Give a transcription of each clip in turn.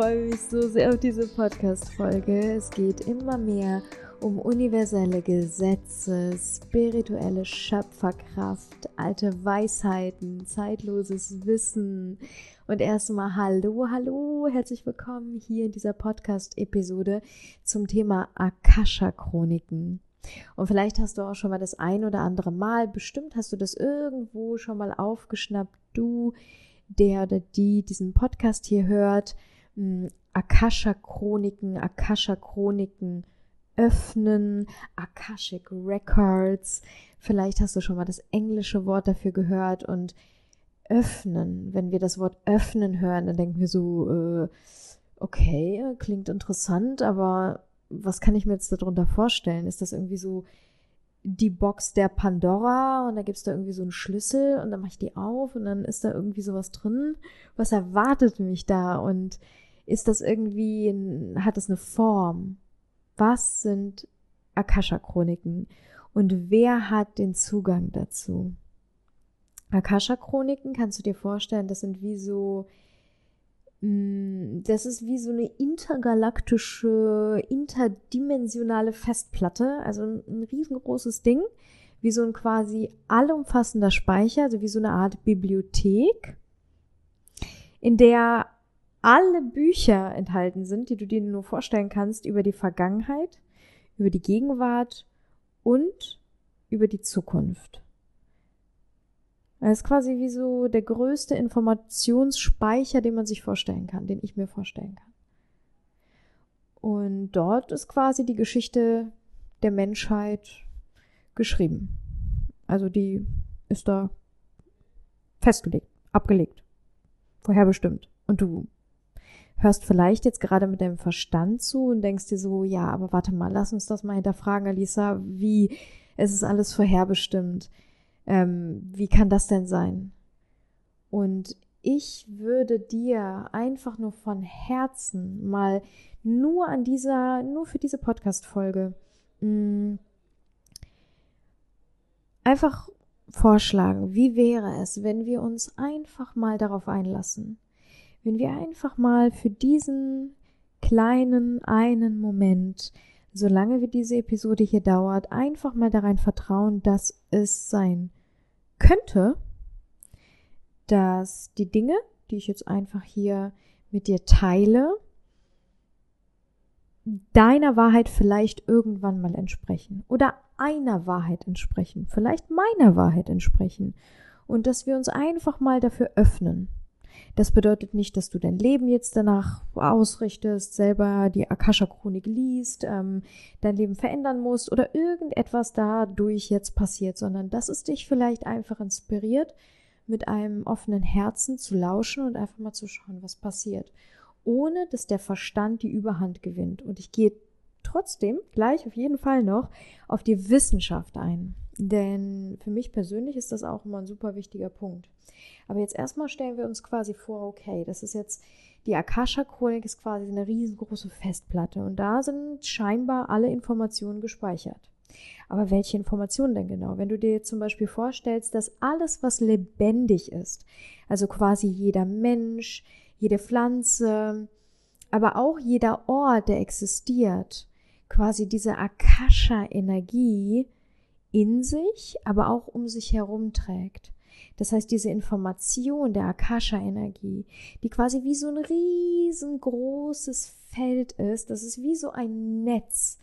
Freue mich so sehr auf diese Podcast-Folge. Es geht immer mehr um universelle Gesetze, spirituelle Schöpferkraft, alte Weisheiten, zeitloses Wissen. Und erstmal hallo, hallo, herzlich willkommen hier in dieser Podcast-Episode zum Thema Akasha-Chroniken. Und vielleicht hast du auch schon mal das ein oder andere Mal, bestimmt hast du das irgendwo schon mal aufgeschnappt, du, der oder die diesen Podcast hier hört, Akasha-Chroniken, Akasha-Chroniken öffnen, Akashic Records. Vielleicht hast du schon mal das englische Wort dafür gehört und öffnen. Wenn wir das Wort öffnen hören, dann denken wir so, äh, okay, klingt interessant, aber was kann ich mir jetzt darunter vorstellen? Ist das irgendwie so die Box der Pandora und da gibt es da irgendwie so einen Schlüssel und dann mache ich die auf und dann ist da irgendwie sowas drin. Was erwartet mich da und ist das irgendwie, hat das eine Form? Was sind Akasha-Chroniken und wer hat den Zugang dazu? Akasha-Chroniken kannst du dir vorstellen, das sind wie so Mm, das ist wie so eine intergalaktische, interdimensionale Festplatte, also ein, riesengroßes Ding, wie so ein quasi allumfassender Speicher, also wie so eine Art Bibliothek, in der alle Bücher enthalten sind, die du dir nur vorstellen kannst über die Vergangenheit, über die Gegenwart und über die Zukunft. Es ist quasi wie so der größte Informationsspeicher, den man sich vorstellen kann, den ich mir vorstellen kann. Und dort ist quasi die Geschichte der Menschheit geschrieben. Also die ist da festgelegt, abgelegt, vorherbestimmt. Und du hörst vielleicht jetzt gerade mit deinem Verstand zu und denkst dir so, ja, aber warte mal, lass uns das mal hinterfragen, Alisa, wie es ist alles vorherbestimmt ähm, wie kann das denn sein? Und ich würde dir einfach nur von Herzen mal nur an dieser, nur für diese Podcast-Folge mm, einfach vorschlagen, wie wäre es, wenn wir uns einfach mal darauf einlassen, wenn wir einfach mal für diesen kleinen einen Moment solange wie diese Episode hier dauert, einfach mal darein vertrauen, dass es sein könnte, dass die Dinge, die ich jetzt einfach hier mit dir teile, deiner Wahrheit vielleicht irgendwann mal entsprechen oder einer Wahrheit entsprechen, vielleicht meiner Wahrheit entsprechen und dass wir uns einfach mal dafür öffnen, das bedeutet nicht, dass du dein Leben jetzt danach ausrichtest, selber die Akasha-Chronik liest, ähm, dein Leben verändern musst oder irgendetwas dadurch jetzt passiert, sondern dass es dich vielleicht einfach inspiriert, mit einem offenen Herzen zu lauschen und einfach mal zu schauen, was passiert, ohne dass der Verstand die Überhand gewinnt. Und ich gehe trotzdem gleich auf jeden Fall noch auf die Wissenschaft ein. Denn für mich persönlich ist das auch immer ein super wichtiger Punkt. Aber jetzt erstmal stellen wir uns quasi vor, okay, das ist jetzt, die Akasha-Chronik ist quasi eine riesengroße Festplatte und da sind scheinbar alle Informationen gespeichert. Aber welche Informationen denn genau? Wenn du dir jetzt zum Beispiel vorstellst, dass alles, was lebendig ist, also quasi jeder Mensch, jede Pflanze, aber auch jeder Ort, der existiert, quasi diese Akasha-Energie in sich, aber auch um sich herum trägt. Das heißt, diese Information der Akasha-Energie, die quasi wie so ein riesengroßes Feld ist, das ist wie so ein Netz.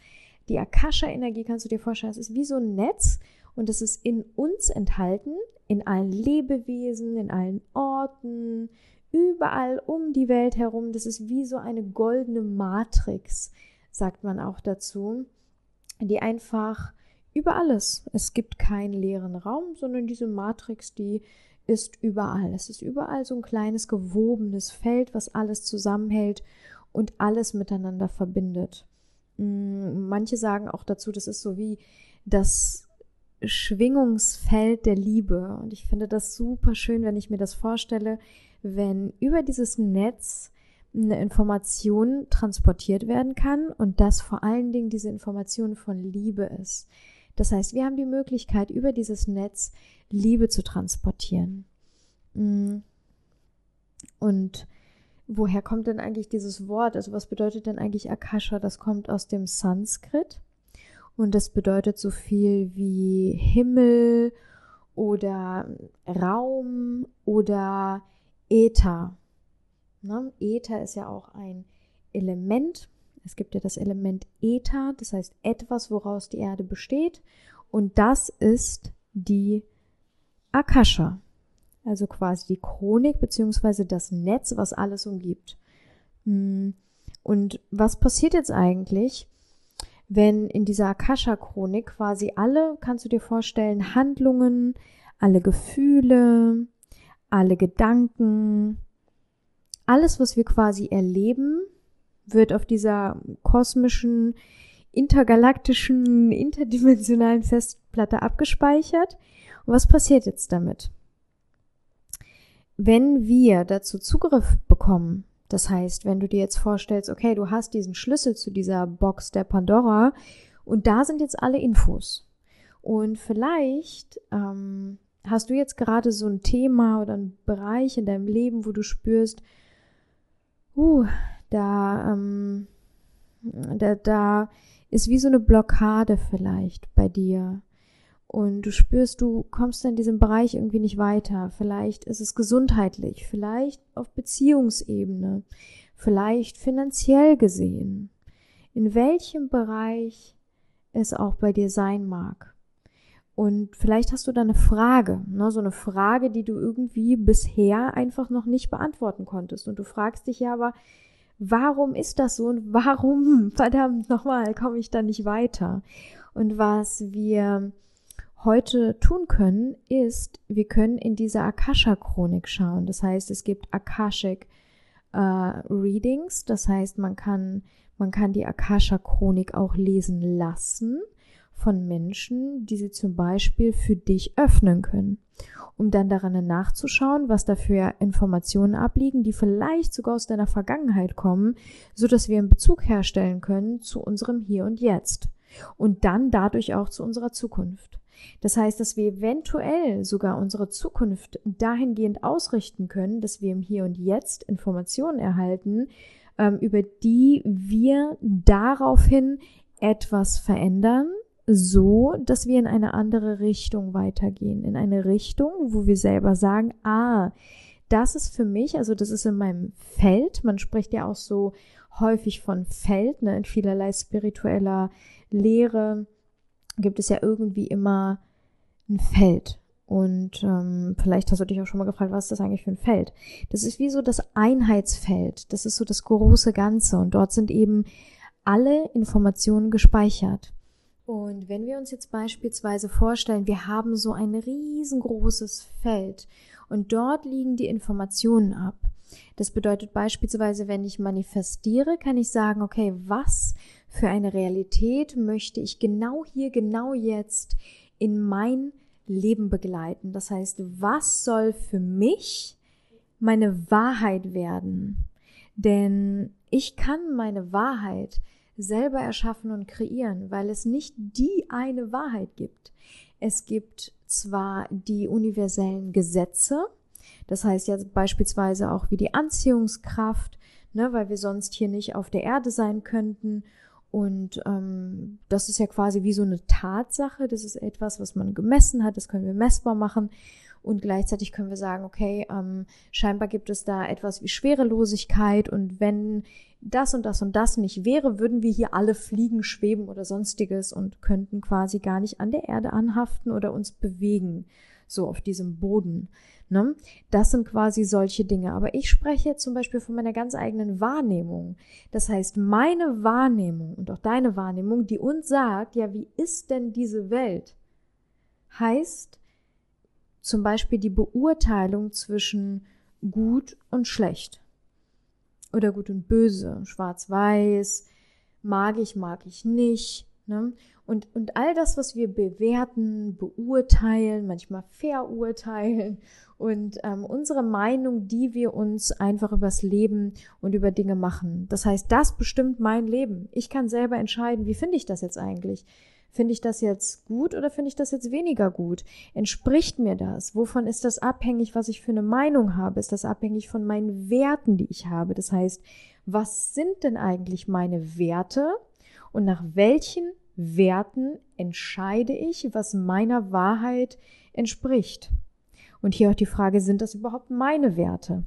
Die Akasha-Energie kannst du dir vorstellen, es ist wie so ein Netz und es ist in uns enthalten, in allen Lebewesen, in allen Orten, überall um die Welt herum. Das ist wie so eine goldene Matrix, sagt man auch dazu, die einfach über alles. Es gibt keinen leeren Raum, sondern diese Matrix, die ist überall. Es ist überall so ein kleines gewobenes Feld, was alles zusammenhält und alles miteinander verbindet. Mm, manche sagen auch dazu, das ist so wie das Schwingungsfeld der Liebe. Und ich finde das super schön, wenn ich mir das vorstelle, wenn über dieses Netz eine Information transportiert werden kann und dass vor allen Dingen diese Information von Liebe ist. Das heißt, wir haben die Möglichkeit, über dieses Netz Liebe zu transportieren. Mm. Und woher kommt denn eigentlich dieses Wort? Also was bedeutet denn eigentlich Akasha? Das kommt aus dem Sanskrit und das bedeutet so viel wie Himmel oder Raum oder Äther. Ne? Äther ist ja auch ein Element. Es gibt ja das Element Äther, das heißt etwas, woraus die Erde besteht. Und das ist die Akasha. Also quasi die Chronik beziehungsweise das Netz, was alles umgibt. Hm. Und was passiert jetzt eigentlich, wenn in dieser Akasha-Chronik quasi alle, kannst du dir vorstellen, Handlungen, alle Gefühle, alle Gedanken, alles, was wir quasi erleben, wird auf dieser kosmischen, intergalaktischen, interdimensionalen Festplatte abgespeichert. Und was passiert jetzt damit? Wenn wir dazu Zugriff bekommen, das heißt, wenn du dir jetzt vorstellst, okay, du hast diesen Schlüssel zu dieser Box der Pandora und da sind jetzt alle Infos. Und vielleicht ähm, hast du jetzt gerade so ein Thema oder einen Bereich in deinem Leben, wo du spürst, uh, da, ähm, da, da ist wie so eine Blockade vielleicht bei dir. Und du spürst, du kommst in diesem Bereich irgendwie nicht weiter. Vielleicht ist es gesundheitlich, vielleicht auf Beziehungsebene, vielleicht finanziell gesehen. In welchem Bereich es auch bei dir sein mag. Und vielleicht hast du da eine Frage, ne, so eine Frage, die du irgendwie bisher einfach noch nicht beantworten konntest. Und du fragst dich ja aber, warum ist das so und warum, verdammt nochmal, komme ich da nicht weiter? Und was wir heute tun können, ist, wir können in diese Akasha-Chronik schauen. Das heißt, es gibt Akashic äh, Readings, das heißt, man kann, man kann die Akasha-Chronik auch lesen lassen von Menschen, die sie zum Beispiel für dich öffnen können, um dann daran nachzuschauen, was da für Informationen abliegen, die vielleicht sogar aus deiner Vergangenheit kommen, so dass wir einen Bezug herstellen können zu unserem Hier und Jetzt und dann dadurch auch zu unserer Zukunft. Das heißt, dass wir eventuell sogar unsere Zukunft dahingehend ausrichten können, dass wir im Hier und Jetzt Informationen erhalten, ähm, über die wir daraufhin etwas verändern, so, dass wir in eine andere Richtung weitergehen, in eine Richtung, wo wir selber sagen, ah, das ist für mich, also das ist in meinem Feld, man spricht ja auch so häufig von Feld, ne, in vielerlei spiritueller Lehre gibt es ja irgendwie immer ein Feld. Und ähm, vielleicht hast du dich auch schon mal gefragt, was ist das eigentlich für ein Feld? Das ist wie so das Einheitsfeld. Das ist so das große Ganze. Und dort sind eben alle Informationen gespeichert. Und wenn wir uns jetzt beispielsweise vorstellen, wir haben so ein riesengroßes Feld und dort liegen die Informationen ab. Das bedeutet beispielsweise, wenn ich manifestiere, kann ich sagen, okay, was für eine Realität möchte ich genau hier, genau jetzt in mein Leben begleiten? Das heißt, was soll für mich meine Wahrheit werden? Denn ich kann meine Wahrheit selber erschaffen und kreieren, weil es nicht die eine Wahrheit gibt. Es gibt zwar die universellen Gesetze, das heißt ja beispielsweise auch wie die Anziehungskraft, ne, weil wir sonst hier nicht auf der Erde sein könnten. Und ähm, das ist ja quasi wie so eine Tatsache. Das ist etwas, was man gemessen hat. Das können wir messbar machen. Und gleichzeitig können wir sagen, okay, ähm, scheinbar gibt es da etwas wie Schwerelosigkeit. Und wenn das und das und das nicht wäre, würden wir hier alle fliegen, schweben oder sonstiges und könnten quasi gar nicht an der Erde anhaften oder uns bewegen, so auf diesem Boden. Ne? Das sind quasi solche Dinge. Aber ich spreche zum Beispiel von meiner ganz eigenen Wahrnehmung. Das heißt, meine Wahrnehmung und auch deine Wahrnehmung, die uns sagt, ja, wie ist denn diese Welt? Heißt zum Beispiel die Beurteilung zwischen gut und schlecht oder gut und böse, schwarz-weiß, mag ich, mag ich nicht, Ne? Und, und all das, was wir bewerten, beurteilen, manchmal verurteilen und ähm, unsere Meinung, die wir uns einfach übers Leben und über Dinge machen. Das heißt, das bestimmt mein Leben. Ich kann selber entscheiden, wie finde ich das jetzt eigentlich? Finde ich das jetzt gut oder finde ich das jetzt weniger gut? Entspricht mir das? Wovon ist das abhängig, was ich für eine Meinung habe? Ist das abhängig von meinen Werten, die ich habe? Das heißt, was sind denn eigentlich meine Werte und nach welchen Werten entscheide ich, was meiner Wahrheit entspricht? Und hier auch die Frage, sind das überhaupt meine Werte?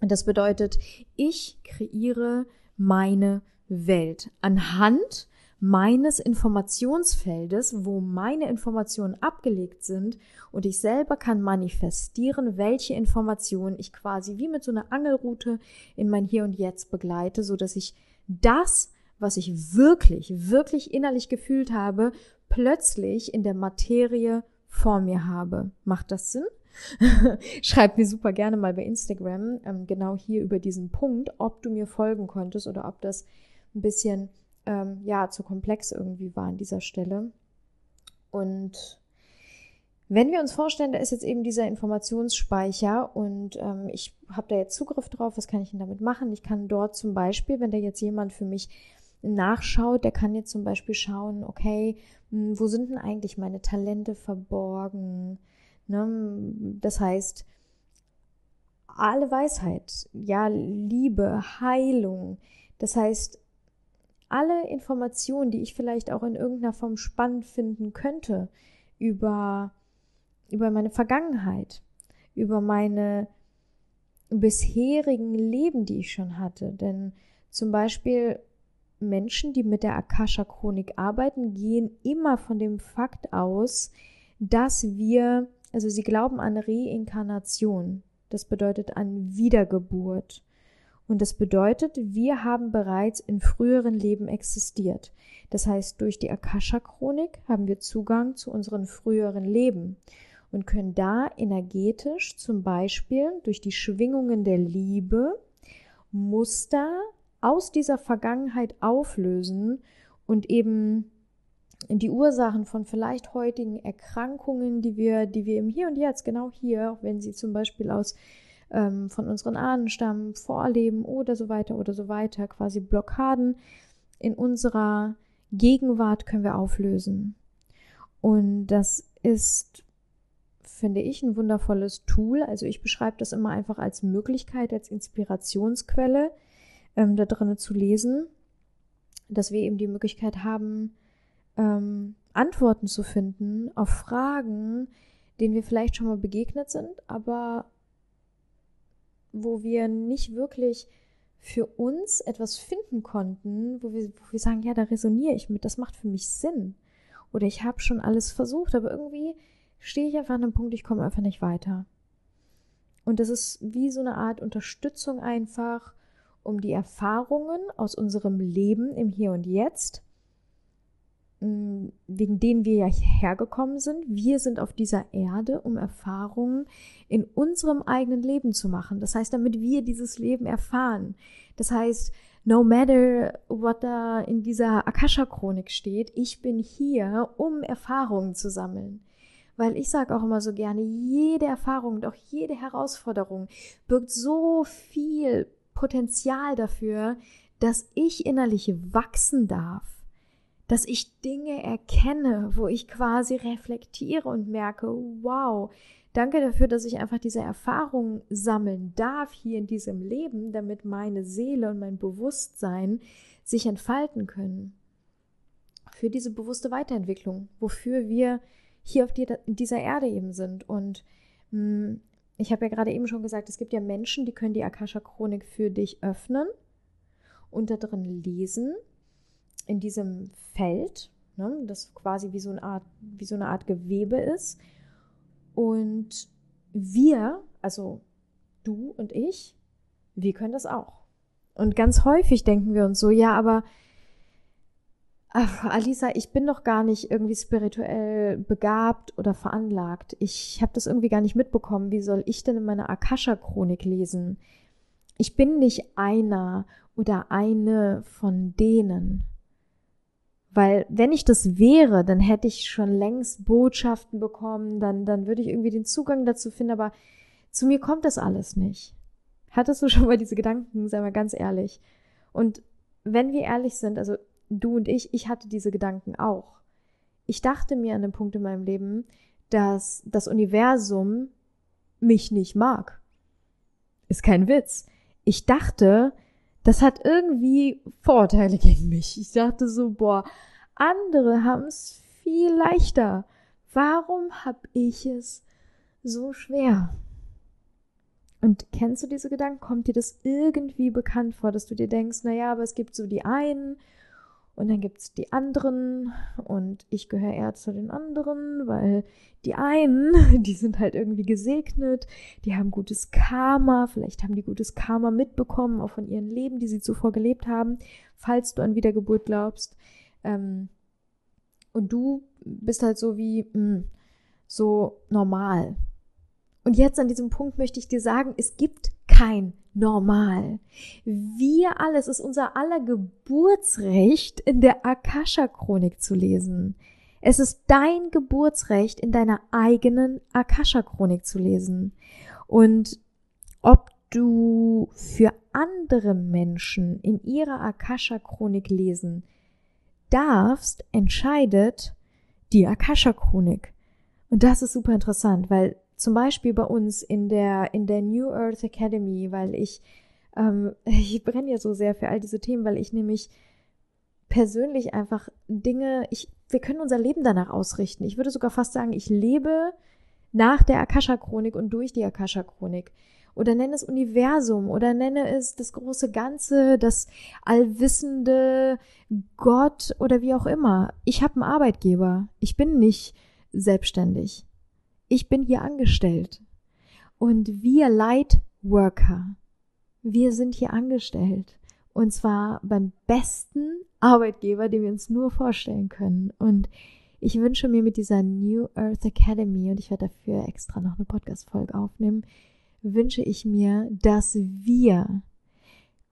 Und das bedeutet, ich kreiere meine Welt anhand meines Informationsfeldes, wo meine Informationen abgelegt sind und ich selber kann manifestieren, welche Informationen ich quasi wie mit so einer Angelrute in mein Hier und Jetzt begleite, so dass ich das, was ich wirklich, wirklich innerlich gefühlt habe, plötzlich in der Materie vor mir habe. Macht das Sinn? Schreib mir super gerne mal bei Instagram, ähm, genau hier über diesen Punkt, ob du mir folgen konntest oder ob das ein bisschen ähm, ja zu komplex irgendwie war an dieser Stelle. Und wenn wir uns vorstellen, da ist jetzt eben dieser Informationsspeicher und ähm, ich habe da jetzt Zugriff drauf, was kann ich denn damit machen? Ich kann dort zum Beispiel, wenn da jetzt jemand für mich nachschaut, der kann jetzt zum Beispiel schauen, okay, hm, wo sind denn eigentlich meine Talente verborgen? Ne? Das heißt, alle Weisheit, ja, Liebe, Heilung. Das heißt, alle Informationen, die ich vielleicht auch in irgendeiner Form spannend finden könnte über, über meine Vergangenheit, über meine bisherigen Leben, die ich schon hatte. Denn zum Beispiel Menschen, die mit der Akasha-Chronik arbeiten, gehen immer von dem Fakt aus, dass wir, also sie glauben an Reinkarnation. Das bedeutet an Wiedergeburt. Und das bedeutet, wir haben bereits in früheren Leben existiert. Das heißt, durch die Akasha-Chronik haben wir Zugang zu unseren früheren Leben und können da energetisch zum Beispiel durch die Schwingungen der Liebe Muster aus dieser Vergangenheit auflösen und eben die Ursachen von vielleicht heutigen Erkrankungen, die wir, die wir im Hier und Jetzt, genau hier, auch wenn sie zum Beispiel aus ähm, von unseren Ahnen stammen, Vorleben oder so weiter oder so weiter, quasi Blockaden in unserer Gegenwart können wir auflösen. Und das ist, finde ich, ein wundervolles Tool. Also ich beschreibe das immer einfach als Möglichkeit, als Inspirationsquelle ähm, da drinnen zu lesen, dass wir eben die Möglichkeit haben, ähm, Antworten zu finden auf Fragen, denen wir vielleicht schon mal begegnet sind, aber wo wir nicht wirklich für uns etwas finden konnten, wo wir, wo wir sagen, ja, da resoniere ich mit, das macht für mich Sinn. Oder ich habe schon alles versucht, aber irgendwie stehe ich einfach an einem Punkt, ich komme einfach nicht weiter. Und das ist wie so eine Art Unterstützung einfach, um die Erfahrungen aus unserem Leben im Hier und Jetzt wegen denen wir ja hergekommen sind. Wir sind auf dieser Erde, um Erfahrungen in unserem eigenen Leben zu machen. Das heißt, damit wir dieses Leben erfahren. Das heißt, no matter what da in dieser Akasha-Chronik steht, ich bin hier, um Erfahrungen zu sammeln. Weil ich sage auch immer so gerne, jede Erfahrung und auch jede Herausforderung birgt so viel Potenzial dafür, dass ich innerlich wachsen darf dass ich Dinge erkenne, wo ich quasi reflektiere und merke, wow, danke dafür, dass ich einfach diese Erfahrung sammeln darf hier in diesem Leben, damit meine Seele und mein Bewusstsein sich entfalten können. Für diese bewusste Weiterentwicklung, wofür wir hier auf dieser Erde eben sind. Und mh, hm, ich habe ja gerade eben schon gesagt, es gibt ja Menschen, die können die Akasha-Chronik für dich öffnen und da drin lesen in diesem Feld, ne, das quasi wie so, eine Art, wie so eine Art Gewebe ist. Und wir, also du und ich, wir können das auch. Und ganz häufig denken wir uns so, ja, aber ach, Alisa, ich bin doch gar nicht irgendwie spirituell begabt oder veranlagt. Ich habe das irgendwie gar nicht mitbekommen. Wie soll ich denn in meiner Akasha-Chronik lesen? Ich bin nicht einer oder eine von denen. Weil wenn ich das wäre, dann hätte ich schon längst Botschaften bekommen, dann, dann würde ich irgendwie den Zugang dazu finden, aber zu mir kommt das alles nicht. Hattest du schon mal diese Gedanken, sei mal ganz ehrlich. Und wenn wir ehrlich sind, also du und ich, ich hatte diese Gedanken auch. Ich dachte mir an dem Punkt in meinem Leben, dass das Universum mich nicht mag. Ist kein Witz. Ich dachte, das hat irgendwie Vorteile gegen mich. Ich dachte so, boah, andere haben es viel leichter. Warum hab ich es so schwer? Und kennst du diese Gedanken? Kommt dir das irgendwie bekannt vor, dass du dir denkst, naja, aber es gibt so die einen und dann gibt es die anderen und ich gehöre eher zu den anderen, weil die einen, die sind halt irgendwie gesegnet, die haben gutes Karma, vielleicht haben die gutes Karma mitbekommen, auch von ihren Leben, die sie zuvor gelebt haben, falls du an Wiedergeburt glaubst. Ähm, und du bist halt so wie mh, hm, so normal. Und jetzt an diesem Punkt möchte ich dir sagen, es gibt kein Normal. Wir alle, es ist unser aller Geburtsrecht, in der Akasha-Chronik zu lesen. Es ist dein Geburtsrecht, in deiner eigenen Akasha-Chronik zu lesen. Und ob du für andere Menschen in ihrer Akasha-Chronik lesen darfst, entscheidet die Akasha-Chronik. Und das ist super interessant, weil zum Beispiel bei uns in der, in der New Earth Academy, weil ich, ähm, ich brenne ja so sehr für all diese Themen, weil ich nämlich persönlich einfach Dinge, ich, wir können unser Leben danach ausrichten. Ich würde sogar fast sagen, ich lebe nach der Akasha-Chronik und durch die Akasha-Chronik. Oder nenne es Universum oder nenne es das große Ganze, das allwissende Gott oder wie auch immer. Ich habe einen Arbeitgeber. Ich bin nicht selbstständig ich bin hier angestellt. Und wir Lightworker, wir sind hier angestellt. Und zwar beim besten Arbeitgeber, den wir uns nur vorstellen können. Und ich wünsche mir mit dieser New Earth Academy, und ich werde dafür extra noch eine Podcast-Folge aufnehmen, wünsche ich mir, dass wir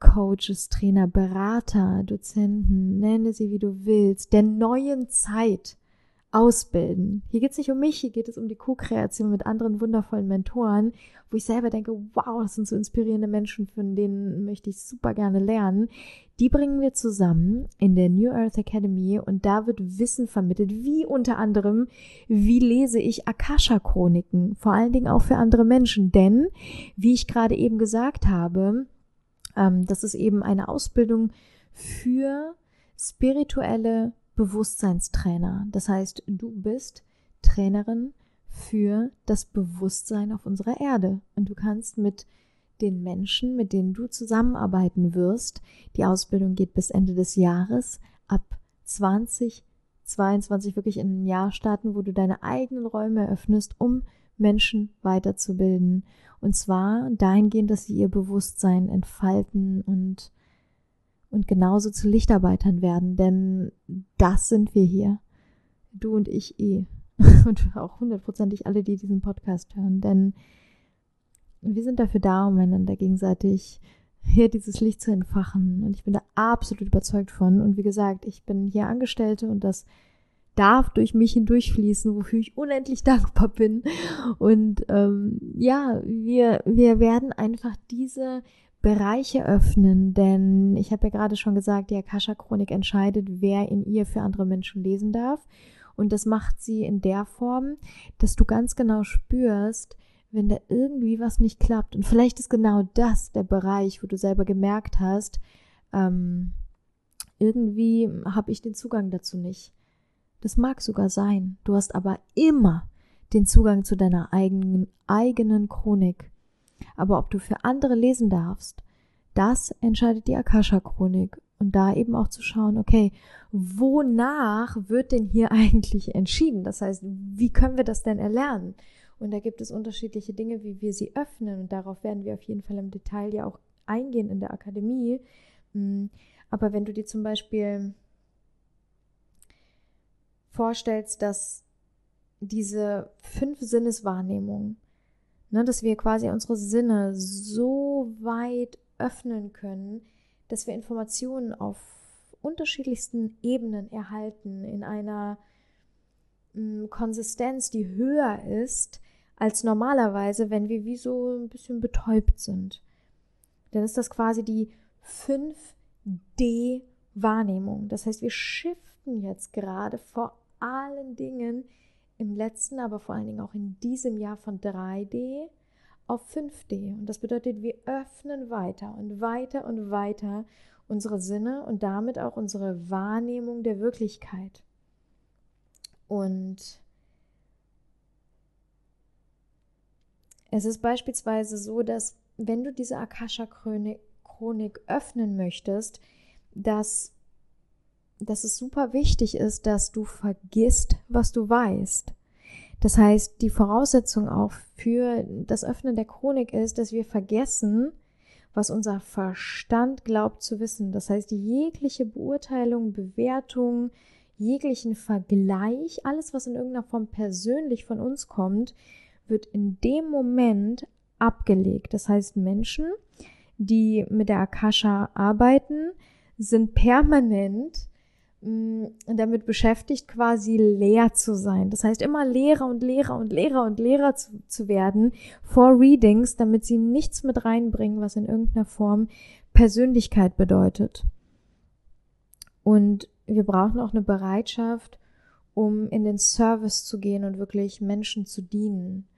Coaches, Trainer, Berater, Dozenten, nenne sie wie du willst, der neuen Zeit ausbilden. Hier geht es nicht um mich, hier geht es um die Co-Kreation mit anderen wundervollen Mentoren, wo ich selber denke, wow, das sind so inspirierende Menschen, von denen möchte ich super gerne lernen. Die bringen wir zusammen in der New Earth Academy und da wird Wissen vermittelt, wie unter anderem, wie lese ich Akasha-Chroniken, vor allen Dingen auch für andere Menschen, denn, wie ich gerade eben gesagt habe, ähm, das ist eben eine Ausbildung für spirituelle Bewusstseinstrainer. Das heißt, du bist Trainerin für das Bewusstsein auf unserer Erde. Und du kannst mit den Menschen, mit denen du zusammenarbeiten wirst, die Ausbildung geht bis Ende des Jahres, ab 2022 wirklich in ein Jahr starten, wo du deine eigenen Räume eröffnest, um Menschen weiterzubilden. Und zwar dahingehend, dass sie ihr Bewusstsein entfalten und und genauso zu Lichtarbeitern werden, denn das sind wir hier. Du und ich eh. Und auch hundertprozentig alle, die diesen Podcast hören, denn wir sind dafür da, um einander gegenseitig hier dieses Licht zu entfachen. Und ich bin da absolut überzeugt von. Und wie gesagt, ich bin hier Angestellte und das darf durch mich hindurchfließen, wofür ich unendlich dankbar bin. Und ähm, ja, wir, wir werden einfach diese Bereiche öffnen, denn ich habe ja gerade schon gesagt, die Akasha-Chronik entscheidet, wer in ihr für andere Menschen lesen darf. Und das macht sie in der Form, dass du ganz genau spürst, wenn da irgendwie was nicht klappt. Und vielleicht ist genau das der Bereich, wo du selber gemerkt hast, ähm, irgendwie habe ich den Zugang dazu nicht. Das mag sogar sein. Du hast aber immer den Zugang zu deiner eigenen, eigenen Chronik. Aber ob du für andere lesen darfst, das entscheidet die Akasha-Chronik. Und da eben auch zu schauen, okay, wonach wird denn hier eigentlich entschieden? Das heißt, wie können wir das denn erlernen? Und da gibt es unterschiedliche Dinge, wie wir sie öffnen. Und darauf werden wir auf jeden Fall im Detail ja auch eingehen in der Akademie. Hm, aber wenn du dir zum Beispiel vorstellst, dass diese fünf Sinneswahrnehmungen Ne, dass wir quasi unsere Sinne so weit öffnen können, dass wir Informationen auf unterschiedlichsten Ebenen erhalten, in einer mh, mm, Konsistenz, die höher ist als normalerweise, wenn wir wie so ein bisschen betäubt sind. Dann ist das quasi die 5D-Wahrnehmung. Das heißt, wir shiften jetzt gerade vor allen Dingen im letzten, aber vor allen Dingen auch in diesem Jahr von 3D auf 5D. Und das bedeutet, wir öffnen weiter und weiter und weiter unsere Sinne und damit auch unsere Wahrnehmung der Wirklichkeit. Und es ist beispielsweise so, dass wenn du diese Akasha-Chronik öffnen möchtest, dass, dass es super wichtig ist, dass du vergisst, was du weißt. Das heißt, die Voraussetzung auch für das Öffnen der Chronik ist, dass wir vergessen, was unser Verstand glaubt zu wissen. Das heißt, jegliche Beurteilung, Bewertung, jeglichen Vergleich, alles, was in irgendeiner Form persönlich von uns kommt, wird in dem Moment abgelegt. Das heißt, Menschen, die mit der Akasha arbeiten, sind permanent mm, damit beschäftigt, quasi leer zu sein. Das heißt, immer leerer und leerer und leerer und leerer zu, zu werden vor Readings, damit sie nichts mit reinbringen, was in irgendeiner Form Persönlichkeit bedeutet. Und wir brauchen auch eine Bereitschaft, um in den Service zu gehen und wirklich Menschen zu dienen.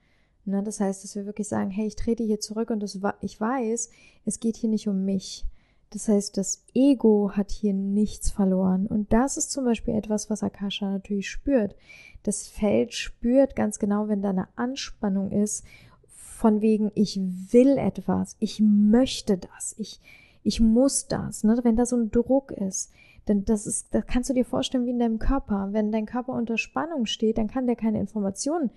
Ne, das heißt, dass wir wirklich sagen, hey, ich trete hier zurück und das, ich weiß, es geht hier nicht um mich. Das heißt, das Ego hat hier nichts verloren. Und das ist zum Beispiel etwas, was Akasha natürlich spürt. Das Feld spürt ganz genau, wenn da eine Anspannung ist, von wegen, ich will etwas, ich möchte das, ich, ich muss das. Ne? Wenn da so ein Druck ist, denn das ist, das kannst du dir vorstellen wie in deinem Körper. Wenn dein Körper unter Spannung steht, dann kann der keine Informationen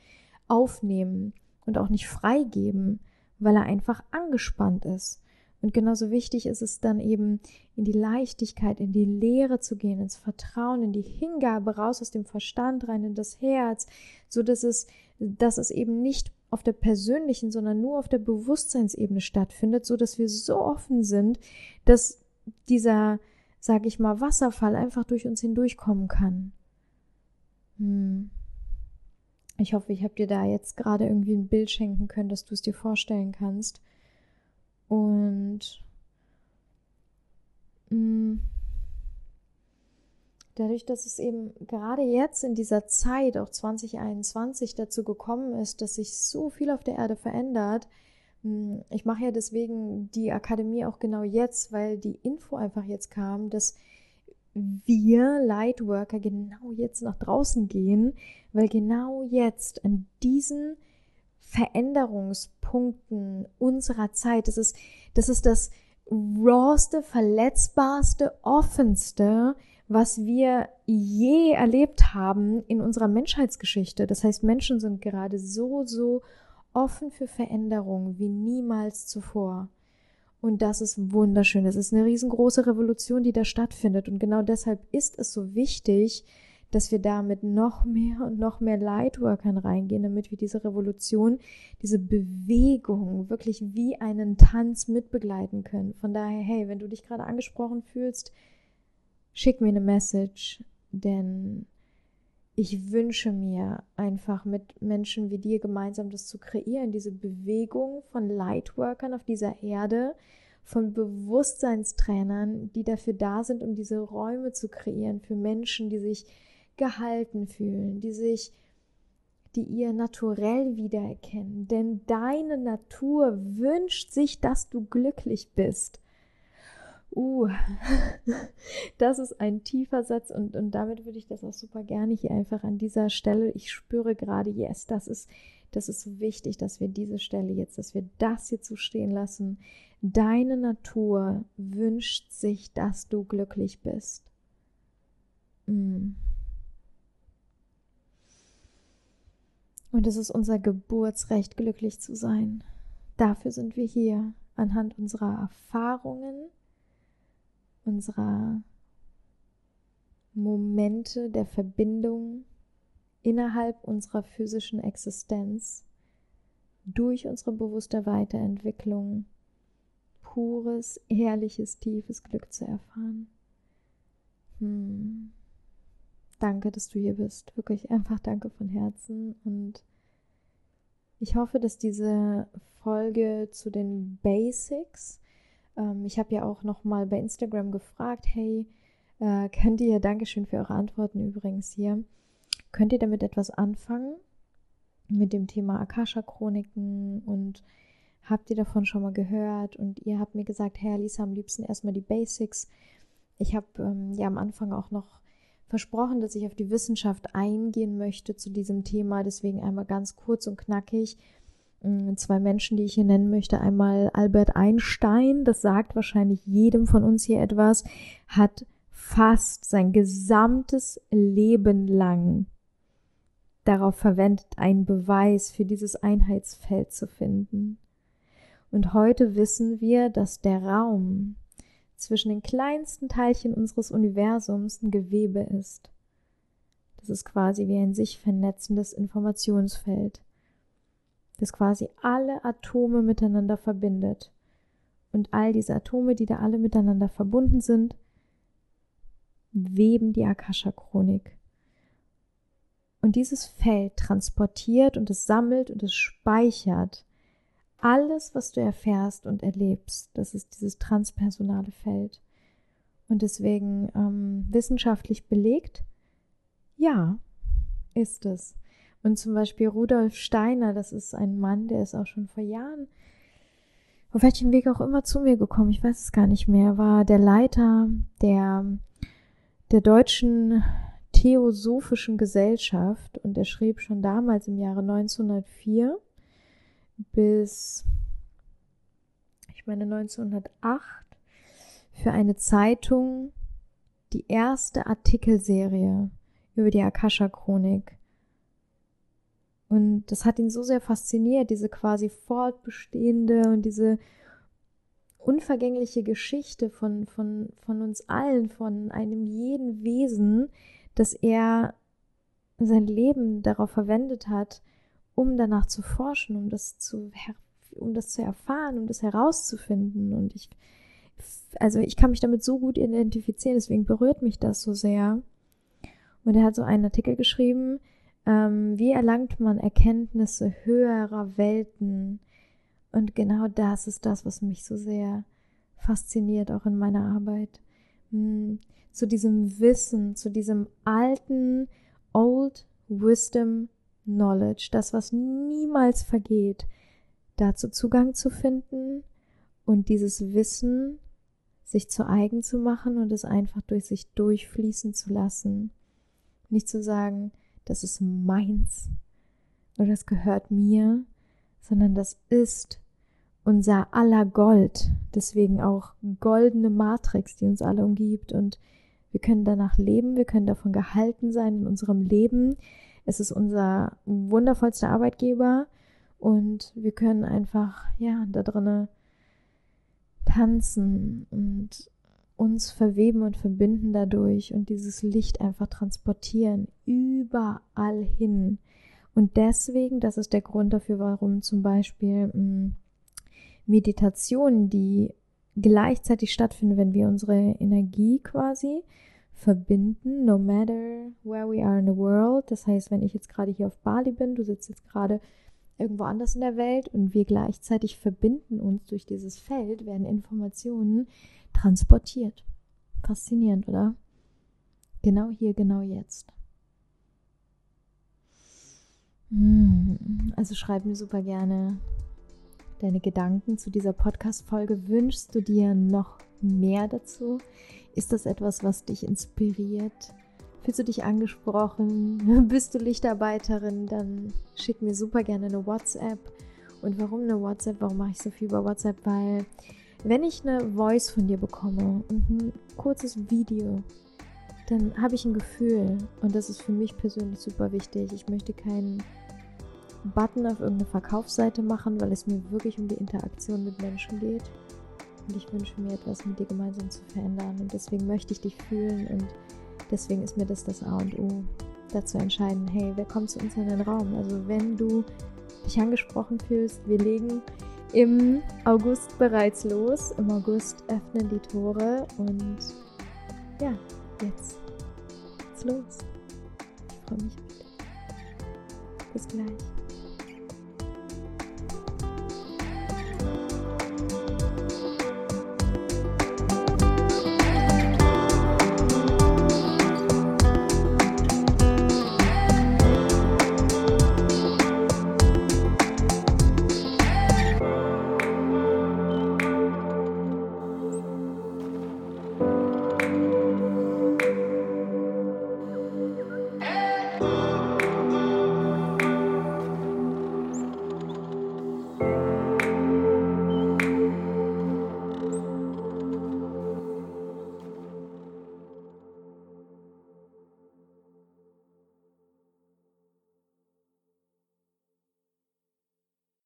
aufnehmen und auch nicht freigeben, weil er einfach angespannt ist. Und genauso wichtig ist es dann eben, in die Leichtigkeit, in die Lehre zu gehen, ins Vertrauen, in die Hingabe raus aus dem Verstand rein in das Herz, so dass es, dass es eben nicht auf der persönlichen, sondern nur auf der Bewusstseinsebene stattfindet, so dass wir so offen sind, dass dieser, sag ich mal, Wasserfall einfach durch uns hindurchkommen kann. Hm. Ich hoffe, ich habe dir da jetzt gerade irgendwie ein Bild schenken können, dass du es dir vorstellen kannst. Und mm, dadurch, dass es eben gerade jetzt in dieser Zeit, auch 2021, dazu gekommen ist, dass sich so viel auf der Erde verändert, mm, ich mache ja deswegen die Akademie auch genau jetzt, weil die Info einfach jetzt kam, dass wir Lightworker genau jetzt nach draußen gehen, weil genau jetzt an diesen Veränderungspunkten unserer Zeit, das ist, das ist das rawste, verletzbarste, offenste, was wir je erlebt haben in unserer Menschheitsgeschichte. Das heißt, Menschen sind gerade so, so offen für Veränderung wie niemals zuvor. Und das ist wunderschön. Es ist eine riesengroße Revolution, die da stattfindet. Und genau deshalb ist es so wichtig, dass wir da mit noch mehr und noch mehr Lightworkern reingehen, damit wir diese Revolution, diese Bewegung wirklich wie einen Tanz mitbegleiten können. Von daher, hey, wenn du dich gerade angesprochen fühlst, schick mir eine Message, denn ich wünsche mir einfach mit Menschen wie dir gemeinsam das zu kreieren, diese Bewegung von Lightworkern auf dieser Erde, von Bewusstseinstrainern, die dafür da sind, um diese Räume zu kreieren für Menschen, die sich gehalten fühlen, die sich, die ihr Naturell wiedererkennen. Denn deine Natur wünscht sich, dass du glücklich bist. Uh, das ist ein tiefer Satz und, und damit würde ich das auch super gerne hier einfach an dieser Stelle. Ich spüre gerade, yes, das ist, das ist so wichtig, dass wir diese Stelle jetzt, dass wir das hier zu stehen lassen. Deine Natur wünscht sich, dass du glücklich bist. Mm. Und es ist unser Geburtsrecht, glücklich zu sein. Dafür sind wir hier, anhand unserer Erfahrungen, unserer Momente der Verbindung innerhalb unserer physischen Existenz durch unsere bewusste Weiterentwicklung pures, ehrliches, tiefes Glück zu erfahren. Hm. Danke, dass du hier bist. Wirklich einfach danke von Herzen. Und ich hoffe, dass diese Folge zu den Basics, ähm, ich habe ja auch noch mal bei Instagram gefragt, hey, äh, könnt ihr, Dankeschön für eure Antworten übrigens hier, könnt ihr damit etwas anfangen? Mit dem Thema Akasha-Chroniken und habt ihr davon schon mal gehört? Und ihr habt mir gesagt, hey Lisa, am liebsten erstmal die Basics. Ich habe ähm, ja am Anfang auch noch versprochen, dass ich auf die Wissenschaft eingehen möchte zu diesem Thema. Deswegen einmal ganz kurz und knackig. Mm, zwei Menschen, die ich hier nennen möchte. Einmal Albert Einstein, das sagt wahrscheinlich jedem von uns hier etwas, hat fast sein gesamtes Leben lang darauf verwendet, einen Beweis für dieses Einheitsfeld zu finden. Und heute wissen wir, dass der Raum, zwischen den kleinsten Teilchen unseres Universums ein Gewebe ist. Das ist quasi wie ein sich vernetzendes Informationsfeld, das quasi alle Atome miteinander verbindet. Und all diese Atome, die da alle miteinander verbunden sind, weben die Akasha-Chronik. Und dieses Feld transportiert und es sammelt und es speichert alles, was du erfährst und erlebst, das ist dieses transpersonale Feld. Und deswegen ähm, wissenschaftlich belegt, ja, ist es. Und zum Beispiel Rudolf Steiner, das ist ein Mann, der ist auch schon vor Jahren, auf welchem Weg auch immer zu mir gekommen, ich weiß es gar nicht mehr, war der Leiter der, der deutschen Theosophischen Gesellschaft und er schrieb schon damals im Jahre 1904 bis, ich meine 1908, für eine Zeitung die erste Artikelserie über die Akasha-Chronik. Und das hat ihn so sehr fasziniert, diese quasi fortbestehende und diese unvergängliche Geschichte von, von, von uns allen, von einem jeden Wesen, dass er sein Leben darauf verwendet hat, um danach zu forschen, um das zu, um das zu erfahren, um das herauszufinden. Und ich, also ich kann mich damit so gut identifizieren, deswegen berührt mich das so sehr. Und er hat so einen Artikel geschrieben, ähm, wie erlangt man Erkenntnisse höherer Welten? Und genau das ist das, was mich so sehr fasziniert, auch in meiner Arbeit. Hm, zu diesem Wissen, zu diesem alten Old Wisdom Knowledge, das, was niemals vergeht, dazu Zugang zu finden und dieses Wissen sich zu eigen zu machen und es einfach durch sich durchfließen zu lassen. Nicht zu sagen, das ist meins oder das gehört mir, sondern das ist unser aller Gold, deswegen auch goldene Matrix, die uns alle umgibt. Und wir können danach leben, wir können davon gehalten sein in unserem Leben, es ist unser wundervollster Arbeitgeber und wir können einfach, ja, da drinnen tanzen und uns verweben und verbinden dadurch und dieses Licht einfach transportieren überall hin. Und deswegen, das ist der Grund dafür, warum zum Beispiel mh, hm, Meditationen, die gleichzeitig stattfinden, wenn wir unsere Energie quasi verbinden, no matter where we are in the world. Das heißt, wenn ich jetzt gerade hier auf Bali bin, du sitzt jetzt gerade irgendwo anders in der Welt und wir gleichzeitig verbinden uns durch dieses Feld, werden Informationen transportiert. Faszinierend, oder? Genau hier, genau jetzt. Hm, also schreib mir super gerne deine Gedanken zu dieser Podcast-Folge. Wünschst du dir noch mehr dazu? Ist das etwas, was dich inspiriert? Fühlst du dich angesprochen? Bist du Lichtarbeiterin? Dann schick mir super gerne eine WhatsApp. Und warum eine WhatsApp? Warum mache ich so viel über WhatsApp? Weil wenn ich eine Voice von dir bekomme und ein kurzes Video, dann habe ich ein Gefühl. Und das ist für mich persönlich super wichtig. Ich möchte keinen Button auf irgendeine Verkaufsseite machen, weil es mir wirklich um die Interaktion mit Menschen geht. Und ich wünsche mir etwas mit dir gemeinsam zu verändern. Und deswegen möchte ich dich fühlen. Und deswegen ist mir das das A und O, dazu entscheiden, hey, wer kommt zu uns in den Raum? Also wenn du dich angesprochen fühlst, wir legen im August bereits los. Im August öffnen die Tore und ja, jetzt geht's los. Ich freue mich auf dich. Bis gleich.